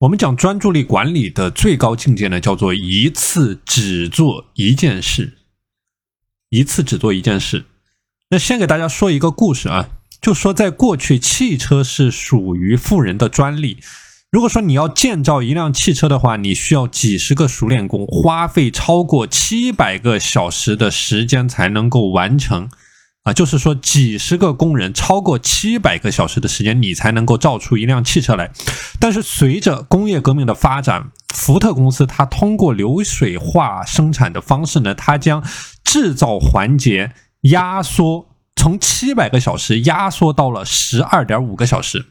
我们讲专注力管理的最高境界呢，叫做一次只做一件事，一次只做一件事。那先给大家说一个故事啊，就说在过去，汽车是属于富人的专利。如果说你要建造一辆汽车的话，你需要几十个熟练工，花费超过七百个小时的时间才能够完成。就是说几十个工人，超过七百个小时的时间，你才能够造出一辆汽车来。但是随着工业革命的发展，福特公司它通过流水化生产的方式呢，它将制造环节压缩，从七百个小时压缩到了十二点五个小时。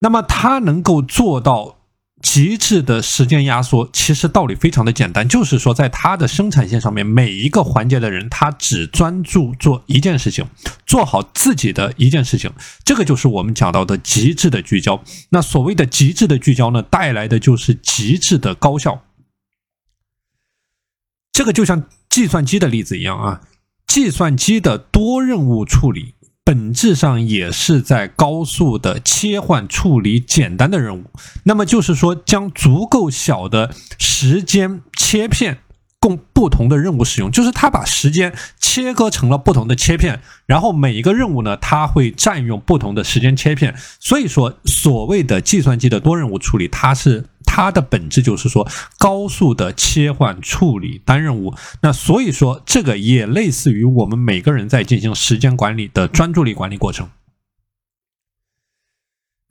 那么它能够做到。极致的时间压缩，其实道理非常的简单，就是说，在它的生产线上面，每一个环节的人，他只专注做一件事情，做好自己的一件事情，这个就是我们讲到的极致的聚焦。那所谓的极致的聚焦呢，带来的就是极致的高效。这个就像计算机的例子一样啊，计算机的多任务处理。本质上也是在高速的切换处理简单的任务，那么就是说，将足够小的时间切片供不同的任务使用，就是它把时间切割成了不同的切片，然后每一个任务呢，它会占用不同的时间切片，所以说，所谓的计算机的多任务处理，它是。它的本质就是说高速的切换处理单任务，那所以说这个也类似于我们每个人在进行时间管理的专注力管理过程。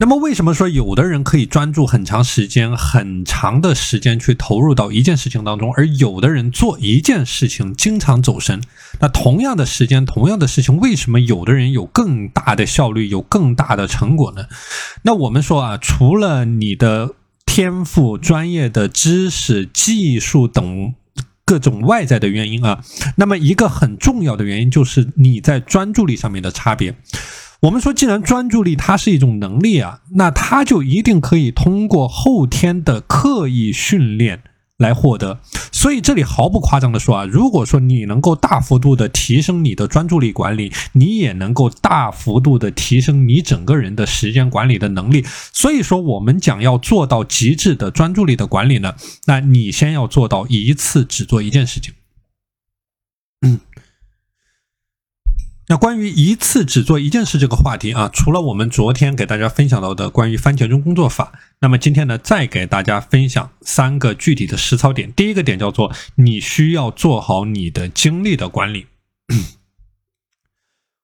那么为什么说有的人可以专注很长时间、很长的时间去投入到一件事情当中，而有的人做一件事情经常走神？那同样的时间、同样的事情，为什么有的人有更大的效率、有更大的成果呢？那我们说啊，除了你的。天赋、专业的知识、技术等各种外在的原因啊，那么一个很重要的原因就是你在专注力上面的差别。我们说，既然专注力它是一种能力啊，那它就一定可以通过后天的刻意训练。来获得，所以这里毫不夸张的说啊，如果说你能够大幅度的提升你的专注力管理，你也能够大幅度的提升你整个人的时间管理的能力。所以说，我们讲要做到极致的专注力的管理呢，那你先要做到一次只做一件事情。嗯。那关于一次只做一件事这个话题啊，除了我们昨天给大家分享到的关于番茄钟工作法，那么今天呢，再给大家分享三个具体的实操点。第一个点叫做你需要做好你的精力的管理。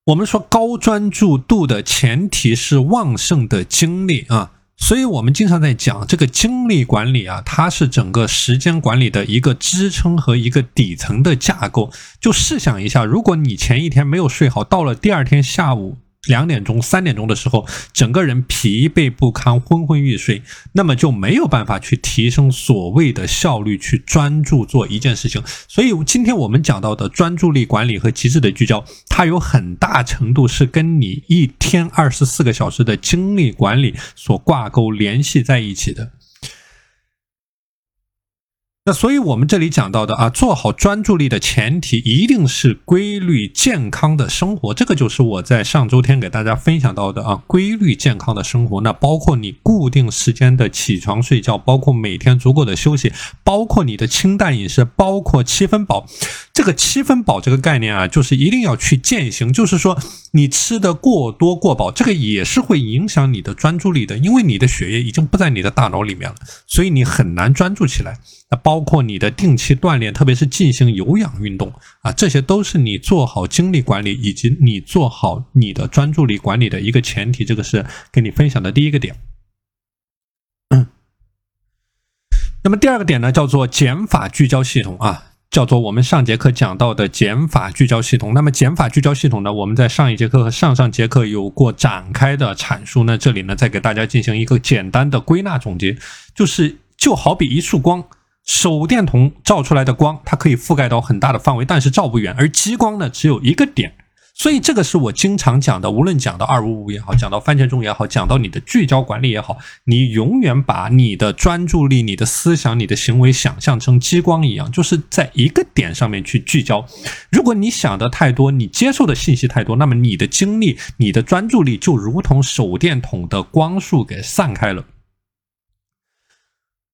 我们说高专注度的前提是旺盛的精力啊。所以，我们经常在讲这个精力管理啊，它是整个时间管理的一个支撑和一个底层的架构。就试想一下，如果你前一天没有睡好，到了第二天下午。两点钟、三点钟的时候，整个人疲惫不堪、昏昏欲睡，那么就没有办法去提升所谓的效率，去专注做一件事情。所以，今天我们讲到的专注力管理和极致的聚焦，它有很大程度是跟你一天二十四个小时的精力管理所挂钩、联系在一起的。那所以，我们这里讲到的啊，做好专注力的前提一定是规律健康的生活。这个就是我在上周天给大家分享到的啊，规律健康的生活。那包括你固定时间的起床睡觉，包括每天足够的休息，包括你的清淡饮食，包括七分饱。这个七分饱这个概念啊，就是一定要去践行。就是说，你吃的过多过饱，这个也是会影响你的专注力的，因为你的血液已经不在你的大脑里面了，所以你很难专注起来。那包括你的定期锻炼，特别是进行有氧运动啊，这些都是你做好精力管理以及你做好你的专注力管理的一个前提。这个是给你分享的第一个点。那么第二个点呢，叫做减法聚焦系统啊，叫做我们上节课讲到的减法聚焦系统。那么减法聚焦系统呢，我们在上一节课和上上节课有过展开的阐述。那这里呢，再给大家进行一个简单的归纳总结，就是就好比一束光。手电筒照出来的光，它可以覆盖到很大的范围，但是照不远。而激光呢，只有一个点，所以这个是我经常讲的，无论讲到二五五也好，讲到番茄钟也好，讲到你的聚焦管理也好，你永远把你的专注力、你的思想、你的行为想象成激光一样，就是在一个点上面去聚焦。如果你想的太多，你接受的信息太多，那么你的精力、你的专注力就如同手电筒的光束给散开了。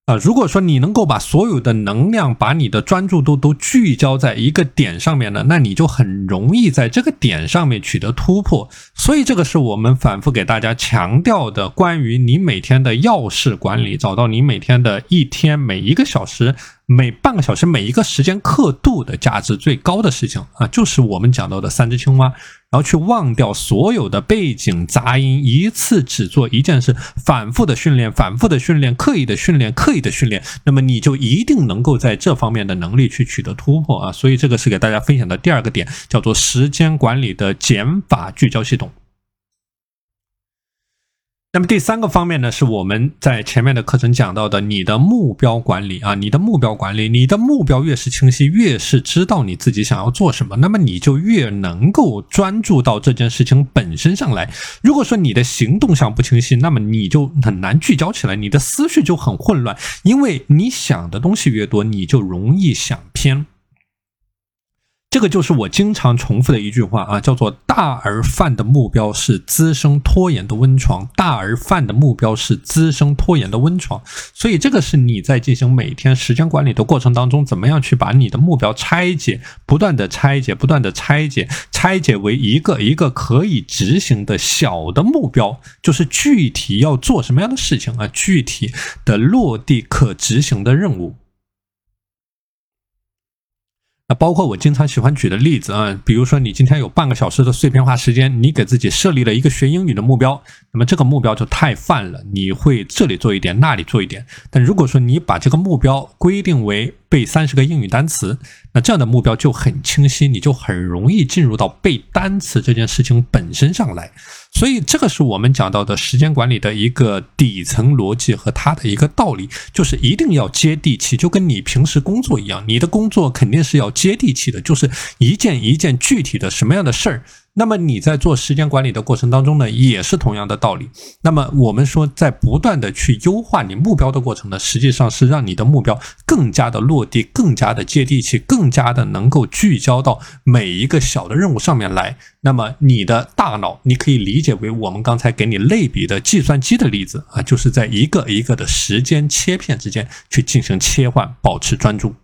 啊，如果说你能够把所有的能量、把你的专注度都聚焦在一个点上面呢，那你就很容易在这个点上面取得突破。所以，这个是我们反复给大家强调的，关于你每天的要事管理，找到你每天的一天每一个小时。每半个小时，每一个时间刻度的价值最高的事情啊，就是我们讲到的三只青蛙，然后去忘掉所有的背景杂音，一次只做一件事，反复的训练，反复的训练，刻意的训练，刻意的训练，那么你就一定能够在这方面的能力去取得突破啊！所以这个是给大家分享的第二个点，叫做时间管理的减法聚焦系统。那么第三个方面呢，是我们在前面的课程讲到的，你的目标管理啊，你的目标管理，你的目标越是清晰，越是知道你自己想要做什么，那么你就越能够专注到这件事情本身上来。如果说你的行动上不清晰，那么你就很难聚焦起来，你的思绪就很混乱，因为你想的东西越多，你就容易想偏。这个就是我经常重复的一句话啊，叫做“大而泛的目标是滋生拖延的温床”。大而泛的目标是滋生拖延的温床，所以这个是你在进行每天时间管理的过程当中，怎么样去把你的目标拆解，不断的拆解，不断的拆解，拆解为一个一个可以执行的小的目标，就是具体要做什么样的事情啊，具体的落地可执行的任务。那包括我经常喜欢举的例子啊，比如说你今天有半个小时的碎片化时间，你给自己设立了一个学英语的目标，那么这个目标就太泛了，你会这里做一点，那里做一点。但如果说你把这个目标规定为背三十个英语单词，那这样的目标就很清晰，你就很容易进入到背单词这件事情本身上来。所以，这个是我们讲到的时间管理的一个底层逻辑和它的一个道理，就是一定要接地气，就跟你平时工作一样，你的工作肯定是要接地气的，就是一件一件具体的什么样的事儿。那么你在做时间管理的过程当中呢，也是同样的道理。那么我们说，在不断的去优化你目标的过程呢，实际上是让你的目标更加的落地，更加的接地气，更加的能够聚焦到每一个小的任务上面来。那么你的大脑，你可以理解为我们刚才给你类比的计算机的例子啊，就是在一个一个的时间切片之间去进行切换，保持专注。